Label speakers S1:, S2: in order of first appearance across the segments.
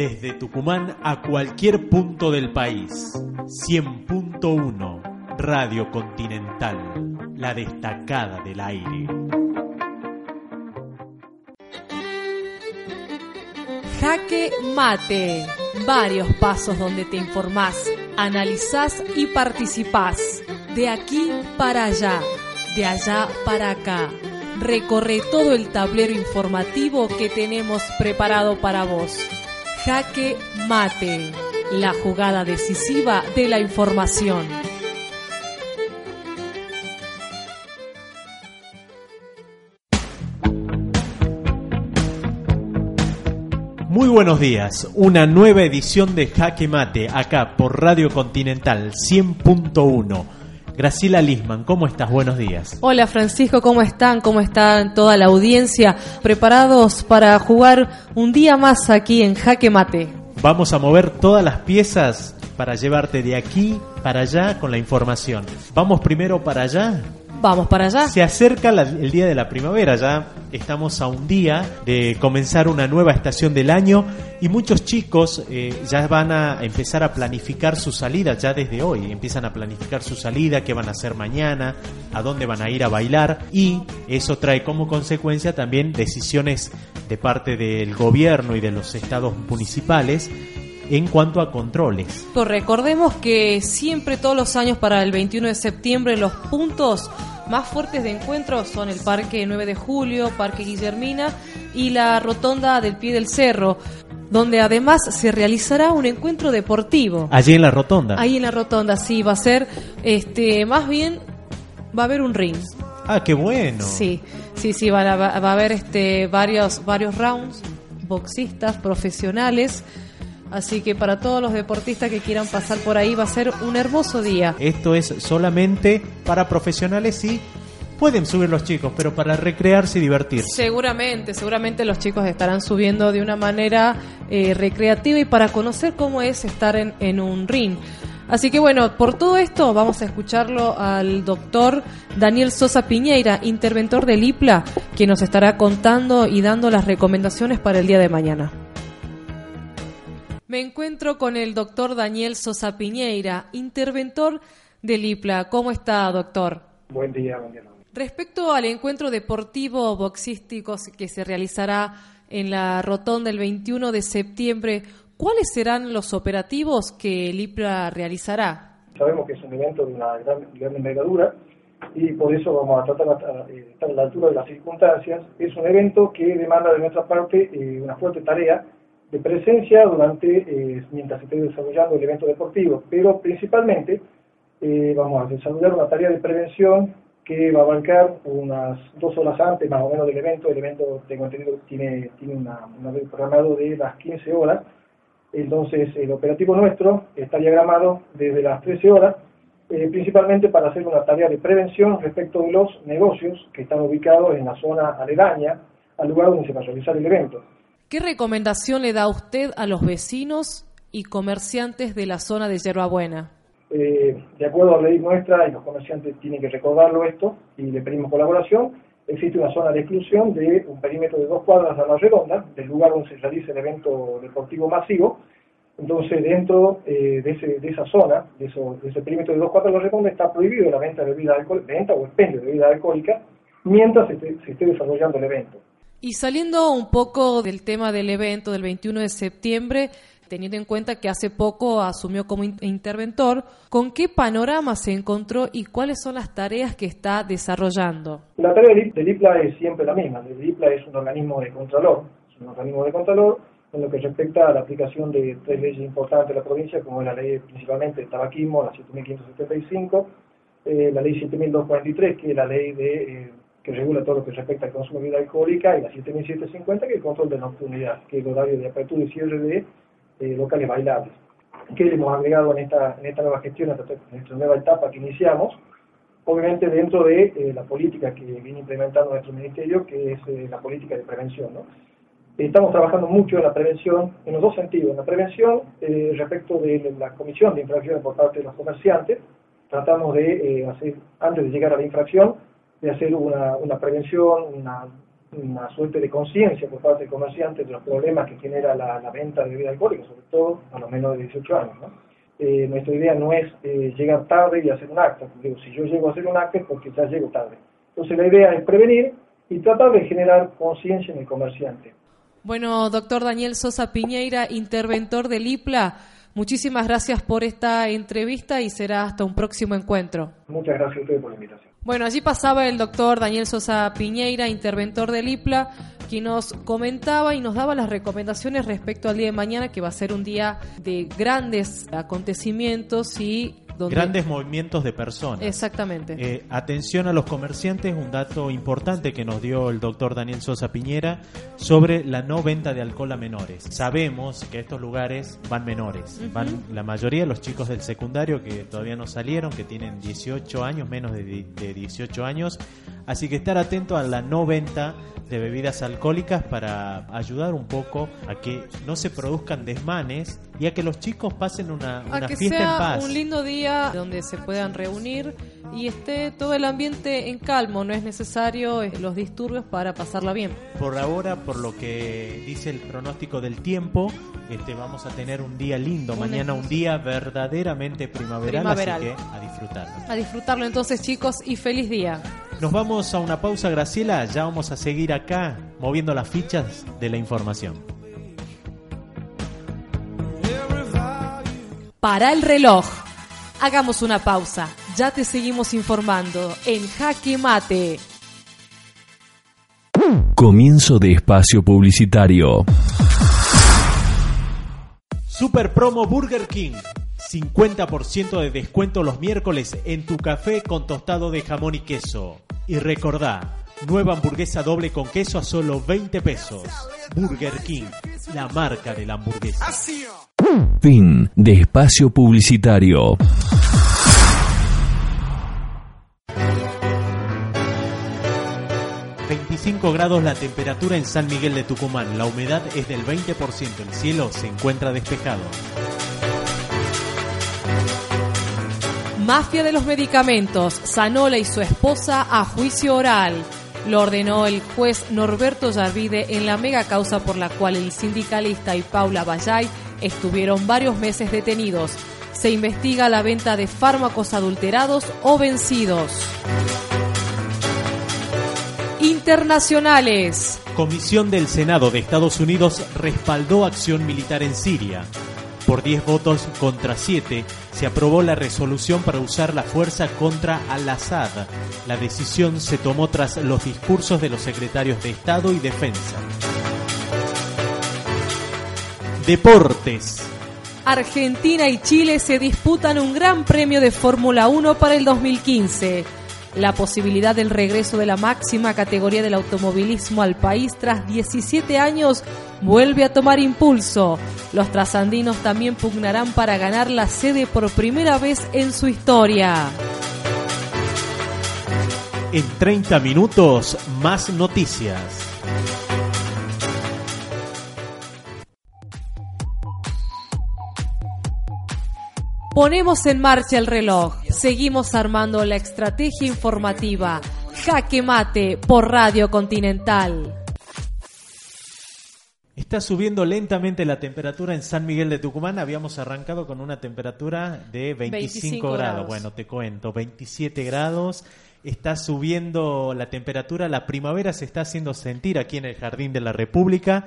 S1: Desde Tucumán a cualquier punto del país. 100.1 Radio Continental, la destacada del aire.
S2: Jaque Mate. Varios pasos donde te informás, analizás y participás. De aquí para allá, de allá para acá. Recorre todo el tablero informativo que tenemos preparado para vos. Jaque Mate. La jugada decisiva de la información.
S1: Muy buenos días, una nueva edición de Jaque Mate, acá por Radio Continental 100.1. Graciela Lisman, ¿cómo estás? Buenos días.
S2: Hola Francisco, ¿cómo están? ¿Cómo están toda la audiencia? ¿Preparados para jugar un día más aquí en Jaque Mate?
S1: Vamos a mover todas las piezas para llevarte de aquí para allá con la información. Vamos primero para allá.
S2: Vamos para allá.
S1: Se acerca la- el día de la primavera, ya estamos a un día de comenzar una nueva estación del año y muchos chicos eh, ya van a empezar a planificar su salida ya desde hoy. Empiezan a planificar su salida, qué van a hacer mañana, a dónde van a ir a bailar y eso trae como consecuencia también decisiones de parte del gobierno y de los estados municipales en cuanto a controles.
S2: Pues Recordemos que siempre todos los años para el 21 de septiembre los puntos más fuertes de encuentro son el Parque 9 de Julio, Parque Guillermina y la Rotonda del Pie del Cerro, donde además se realizará un encuentro deportivo.
S1: Allí en la rotonda.
S2: Ahí en la Rotonda sí va a ser este más bien va a haber un ring.
S1: Ah, qué bueno.
S2: Sí, sí, sí, va a, va a haber este, varios, varios rounds, boxistas profesionales. Así que para todos los deportistas que quieran pasar por ahí va a ser un hermoso día.
S1: Esto es solamente para profesionales y pueden subir los chicos, pero para recrearse y divertirse.
S2: Seguramente, seguramente los chicos estarán subiendo de una manera eh, recreativa y para conocer cómo es estar en, en un ring. Así que bueno, por todo esto vamos a escucharlo al doctor Daniel Sosa Piñeira, interventor del IPLA, que nos estará contando y dando las recomendaciones para el día de mañana. Me encuentro con el doctor Daniel Sosa Piñeira, interventor del IPLA. ¿Cómo está, doctor?
S3: Buen día, buen día.
S2: Respecto al encuentro deportivo boxístico que se realizará en la Rotonda el 21 de septiembre, ¿cuáles serán los operativos que el IPLA realizará?
S3: Sabemos que es un evento de una gran, gran envergadura y por eso vamos a tratar de estar a la altura de las circunstancias. Es un evento que demanda de nuestra parte eh, una fuerte tarea de presencia durante eh, mientras se esté desarrollando el evento deportivo, pero principalmente eh, vamos a desarrollar una tarea de prevención que va a abarcar unas dos horas antes más o menos del evento. El evento, tengo entendido, tiene, tiene una, una programado de las 15 horas. Entonces, el operativo nuestro está diagramado desde las 13 horas, eh, principalmente para hacer una tarea de prevención respecto de los negocios que están ubicados en la zona aledaña al lugar donde se va a realizar el evento.
S2: ¿Qué recomendación le da usted a los vecinos y comerciantes de la zona de Yerbabuena?
S3: Eh, de acuerdo a la ley nuestra, y los comerciantes tienen que recordarlo esto, y le pedimos colaboración, existe una zona de exclusión de un perímetro de dos cuadras a la redonda, del lugar donde se realiza el evento deportivo masivo. Entonces, dentro eh, de, ese, de, esa zona, de, ese perímetro de dos cuadras a la redonda, está prohibido la venta de bebida alcohólica, venta o expendio de bebida alcohólica, mientras se esté desarrollando el evento.
S2: Y saliendo un poco del tema del evento del 21 de septiembre, teniendo en cuenta que hace poco asumió como interventor, ¿con qué panorama se encontró y cuáles son las tareas que está desarrollando?
S3: La tarea del IPLA es siempre la misma. El IPLA es un organismo de contralor, es un organismo de contralor en lo que respecta a la aplicación de tres leyes importantes de la provincia, como es la ley principalmente de tabaquismo, la 7575, eh, la ley 7243, que es la ley de, eh, que que regula todo lo que respecta al consumo de bebida alcohólica, y la 7750, que es el control de nocturnidad, que es el horario de apertura y cierre de eh, locales bailables. ¿Qué le hemos agregado en esta, en esta nueva gestión, en esta nueva etapa que iniciamos? Obviamente dentro de eh, la política que viene implementando nuestro ministerio, que es eh, la política de prevención. ¿no? Estamos trabajando mucho en la prevención, en los dos sentidos. En la prevención, respecto de la comisión de infracciones por parte de los comerciantes, tratamos de hacer, antes de llegar a la infracción, de hacer una, una prevención, una, una suerte de conciencia por parte del comerciante de los problemas que genera la, venta de bebida alcohólica, sobre todo a los menores de 18 años. ¿no? Eh, nuestra idea no es eh, llegar tarde y hacer un acto. Digo, si yo llego a hacer un acto es porque ya llego tarde. Entonces la idea es prevenir y tratar de generar conciencia en el comerciante.
S2: Bueno, doctor Daniel Sosa Piñeira, interventor del IPLA, muchísimas gracias por esta entrevista y será hasta un próximo encuentro.
S3: Muchas gracias a ustedes por la invitación.
S2: Bueno, allí pasaba el doctor Daniel Sosa Piñeira, interventor del IPLA, quien nos comentaba y nos daba las recomendaciones respecto al día de mañana, que va a ser un día de grandes acontecimientos y
S1: Grandes movimientos de personas.
S2: Exactamente.
S1: Eh, atención a los comerciantes, un dato importante que nos dio el doctor Daniel Sosa Piñera sobre la no venta de alcohol a menores. Sabemos que a estos lugares van menores, van la mayoría los chicos del secundario que todavía no salieron, que tienen 18 años, menos de, de 18 años, así que estar atento a la no venta de bebidas alcohólicas para ayudar un poco a que no se produzcan desmanes y a que los chicos pasen una, una fiesta en paz.
S2: Un lindo día donde se puedan reunir y esté todo el ambiente en calmo, no es necesario eh, los disturbios para pasarla bien.
S1: Por ahora, por lo que dice el pronóstico del tiempo, este vamos a tener un día lindo, mañana un día verdaderamente primaveral, primaveral, así que a disfrutarlo.
S2: A disfrutarlo entonces, chicos, y feliz día.
S1: Nos vamos a una pausa, Graciela, ya vamos a seguir acá moviendo las fichas de la información.
S2: Para el reloj. Hagamos una pausa. Ya te seguimos informando en Jaque Mate.
S4: Comienzo de espacio publicitario.
S1: Super promo Burger King. 50% de descuento los miércoles en tu café con tostado de jamón y queso. Y recordá, nueva hamburguesa doble con queso a solo 20 pesos. Burger King, la marca de la hamburguesa.
S4: Fin de espacio publicitario.
S1: ...25 grados la temperatura en San Miguel de Tucumán... ...la humedad es del 20%... ...el cielo se encuentra despejado...
S2: Mafia de los medicamentos, Sanola y su esposa a juicio oral. Lo ordenó el juez Norberto Yarvide en la mega causa por la cual el sindicalista y Paula Bayay estuvieron varios meses detenidos. Se investiga la venta de fármacos adulterados o vencidos. Internacionales.
S1: Comisión del Senado de Estados Unidos respaldó acción militar en Siria. Por 10 votos contra 7 se aprobó la resolución para usar la fuerza contra al-Assad. La decisión se tomó tras los discursos de los secretarios de Estado y Defensa. Deportes.
S2: Argentina y Chile se disputan un gran premio de Fórmula 1 para el 2015. La posibilidad del regreso de la máxima categoría del automovilismo al país tras 17 años vuelve a tomar impulso. Los trasandinos también pugnarán para ganar la sede por primera vez en su historia.
S1: En 30 minutos, más noticias.
S2: Ponemos en marcha el reloj. Seguimos armando la estrategia informativa. Jaque Mate por Radio Continental.
S1: Está subiendo lentamente la temperatura en San Miguel de Tucumán. Habíamos arrancado con una temperatura de 25, grados. Bueno, te cuento, 27 grados. Está subiendo la temperatura. La primavera se está haciendo sentir aquí en el Jardín de la República.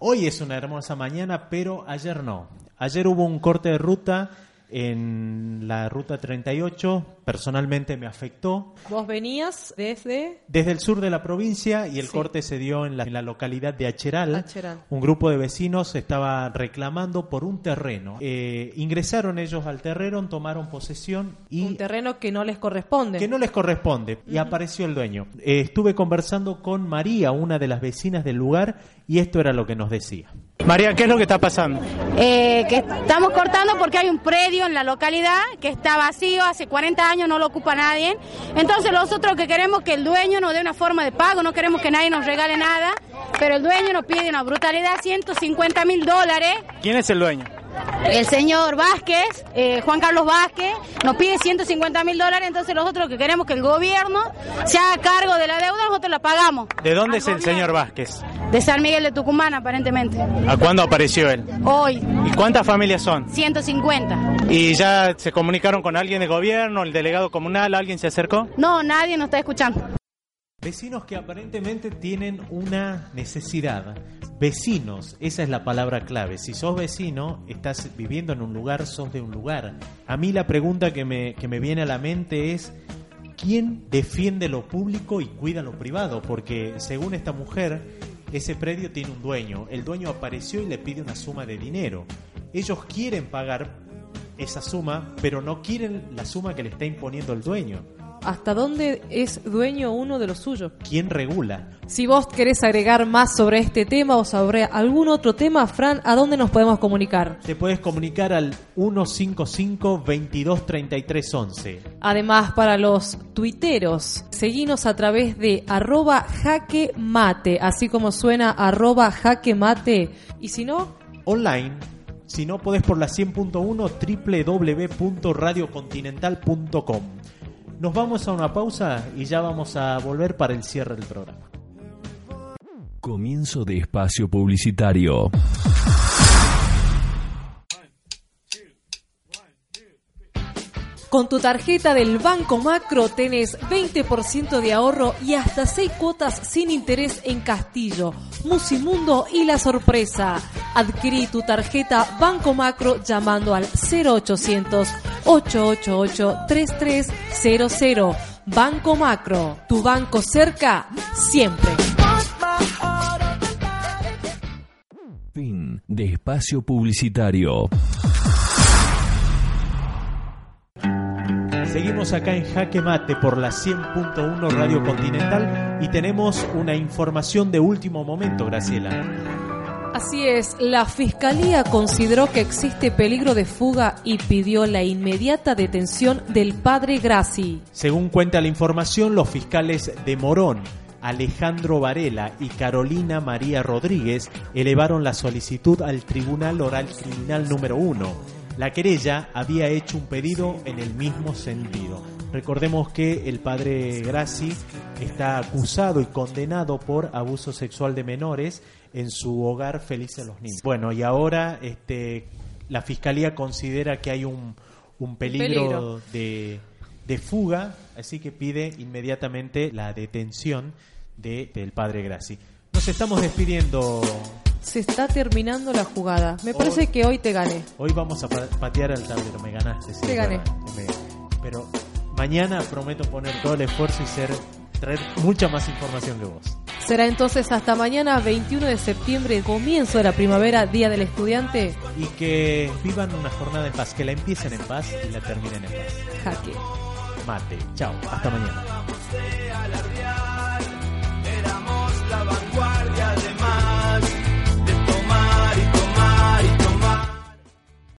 S1: Hoy es una hermosa mañana, pero ayer no. Ayer hubo un corte de ruta en la ruta 38 personalmente me afectó.
S2: Vos venías desde...
S1: Desde el sur de la provincia y el
S2: Sí.
S1: corte se dio en la, en la localidad de Acheral.
S2: Acheral.
S1: Un grupo de vecinos estaba reclamando por un terreno. Eh, ingresaron ellos al terreno, tomaron posesión y
S2: Un terreno que no les corresponde.
S1: que no les corresponde y apareció el dueño. Eh, estuve conversando con María, una de las vecinas del lugar, y esto era lo que nos decía.
S5: María, ¿qué es lo que está pasando?
S6: Eh, que estamos cortando porque hay un predio en la localidad que está vacío, hace 40 años no lo ocupa nadie. Entonces nosotros que queremos que el dueño nos dé una forma de pago, no queremos que nadie nos regale nada, pero el dueño nos pide una brutalidad, 150 mil dólares.
S5: ¿Quién es el dueño?
S6: El señor Vázquez, eh, Juan Carlos Vázquez, nos pide 150 mil dólares, entonces nosotros que queremos que el gobierno se haga cargo de la deuda, nosotros la pagamos.
S5: ¿De dónde es el
S6: gobierno.
S5: señor Vázquez?
S6: De San Miguel de Tucumán, aparentemente.
S5: ¿A cuándo apareció él?
S6: Hoy,
S5: ¿Y cuántas familias son?
S6: 150.
S5: ¿Y ya se comunicaron con alguien del gobierno, el delegado comunal, alguien se acercó?
S6: No, nadie nos está escuchando.
S1: Vecinos que aparentemente tienen una necesidad. Vecinos, esa es la palabra clave. Si sos vecino, estás viviendo en un lugar, sos de un lugar. A mí la pregunta que me, que me viene a la mente es, ¿quién defiende lo público y cuida lo privado? Porque según esta mujer, ese predio tiene un dueño. El dueño apareció y le pide una suma de dinero. Ellos quieren pagar esa suma, pero no quieren la suma que le está imponiendo el dueño.
S2: ¿Hasta dónde es dueño uno de lo suyo?
S1: ¿Quién regula?
S2: Si vos querés agregar más sobre este tema o sobre algún otro tema, Fran, ¿a dónde nos podemos comunicar?
S1: Te puedes comunicar al 155 22 33 11.
S2: Además, para los tuiteros, seguinos a través de arroba jaque mate, así como suena arroba jaque mate. Y si no,
S1: Online, si no podés por la 100.1 www.radiocontinental.com. Nos vamos a una pausa y ya vamos a volver para el cierre del programa.
S4: Comienzo de espacio publicitario.
S2: Con tu tarjeta del Banco Macro tenés 20% de ahorro y hasta 6 cuotas sin interés en Castillo, Musimundo y La Sorpresa. Adquirí tu tarjeta Banco Macro llamando al 0800 888 3300. Banco Macro, tu banco cerca siempre.
S4: Fin de espacio publicitario.
S1: Seguimos acá en Jaque Mate por la 100.1 Radio Continental y tenemos una información de último momento, Graciela.
S2: Así es, la Fiscalía consideró que existe peligro de fuga y pidió la inmediata detención del padre Graci.
S1: Según cuenta la información, los fiscales de Morón, Alejandro Varela y Carolina María Rodríguez elevaron la solicitud al Tribunal Oral Criminal número 1. La querella había hecho un pedido en el mismo sentido. Recordemos que el padre Graci está acusado y condenado por abuso sexual de menores en su hogar Felices los Niños. Bueno, y ahora este, la fiscalía considera que hay un, un peligro,
S2: peligro.
S1: De, de fuga, así que pide inmediatamente la detención de, del padre Graci. Nos estamos despidiendo.
S2: Se está terminando la jugada. Me parece
S1: Hoy-
S2: que hoy te gané.
S1: Hoy vamos a pa- patear al tablero. Me ganaste. sí,
S2: Te gané.
S1: me- Pero mañana prometo poner todo el esfuerzo y ser traer mucha más información que vos.
S2: Será entonces hasta mañana 21 de septiembre, comienzo de la primavera, Día del Estudiante.
S1: Y que vivan una jornada en paz, que la empiecen en paz y la terminen en paz.
S2: Jaque.
S1: Mate. Chao. Hasta mañana.